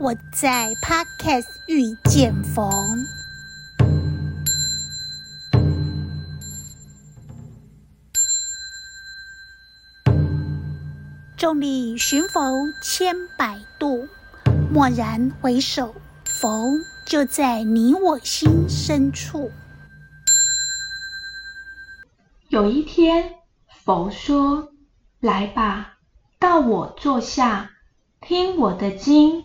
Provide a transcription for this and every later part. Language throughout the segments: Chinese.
我在 Podcast 遇见佛。众里寻佛千百度，蓦然回首，佛就在你我心深处。有一天，佛说：“来吧，到我座下，听我的经，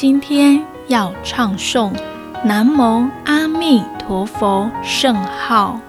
今天要唱诵南无阿弥陀佛圣号。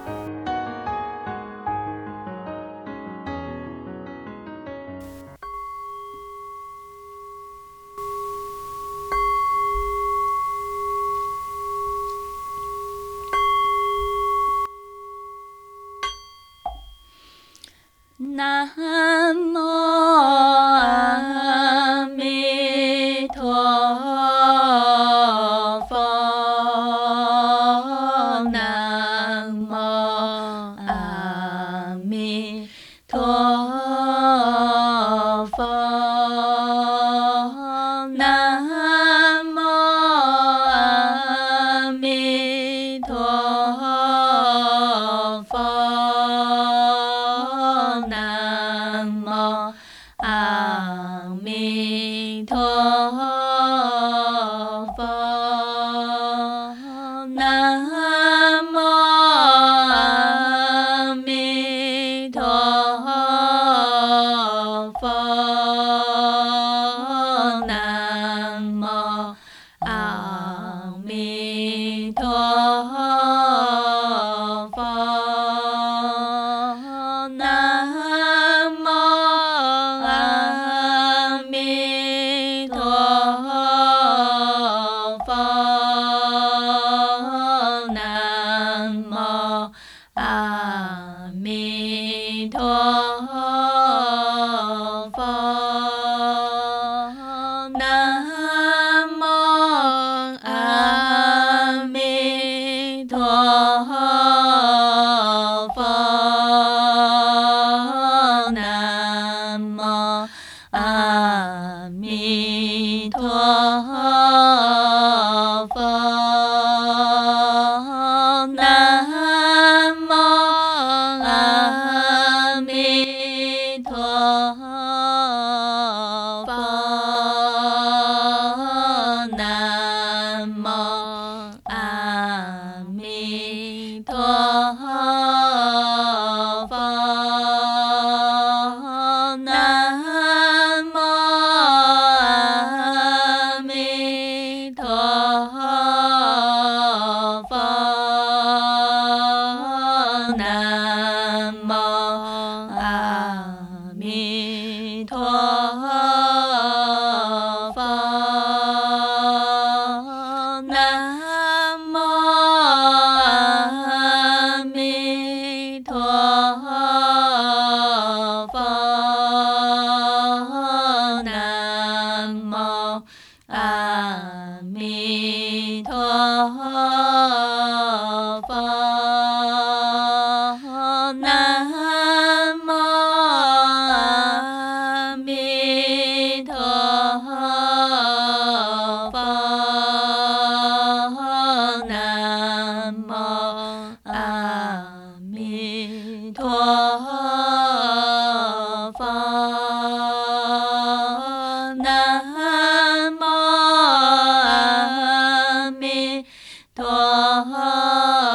陀 Allah. 陀 ทา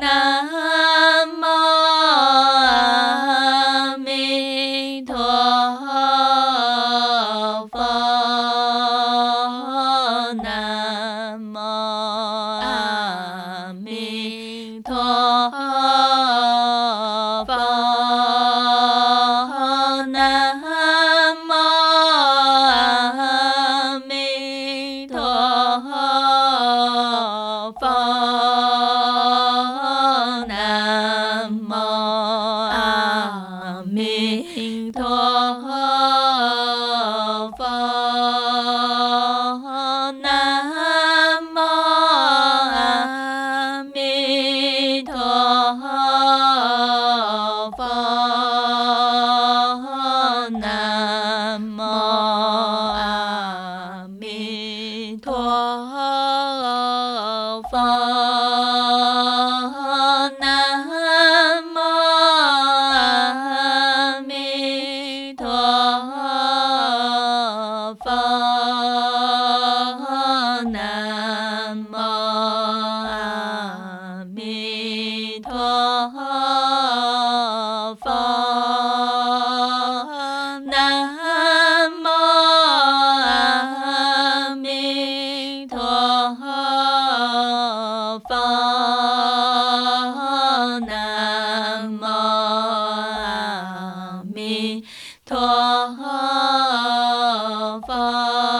南无阿弥陀佛南无阿弥陀佛南无阿弥陀佛南无阿弥陀佛南无阿弥陀佛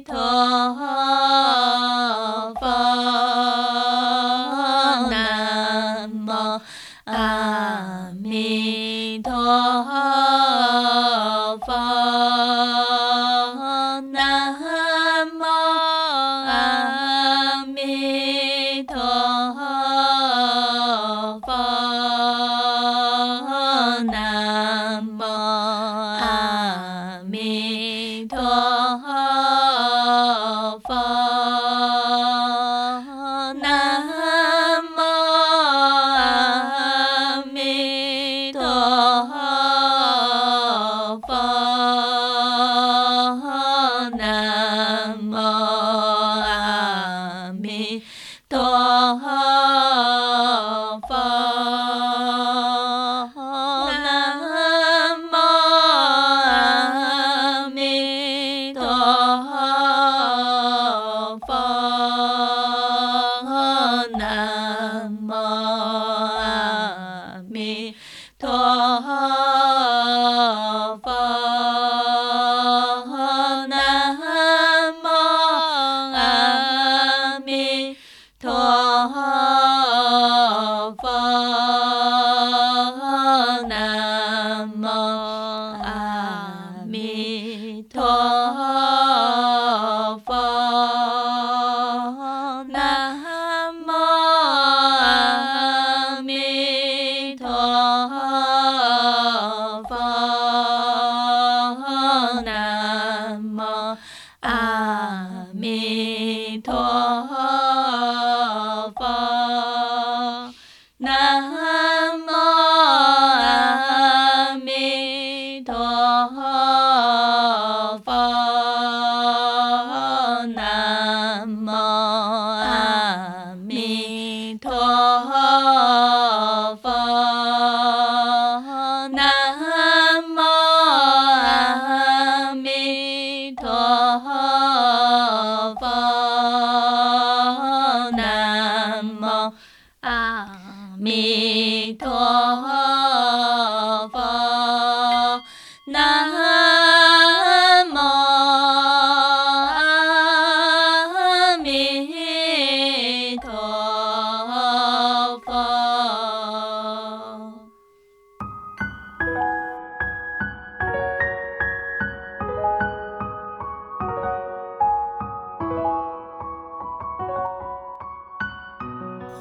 陀。南无阿弥陀。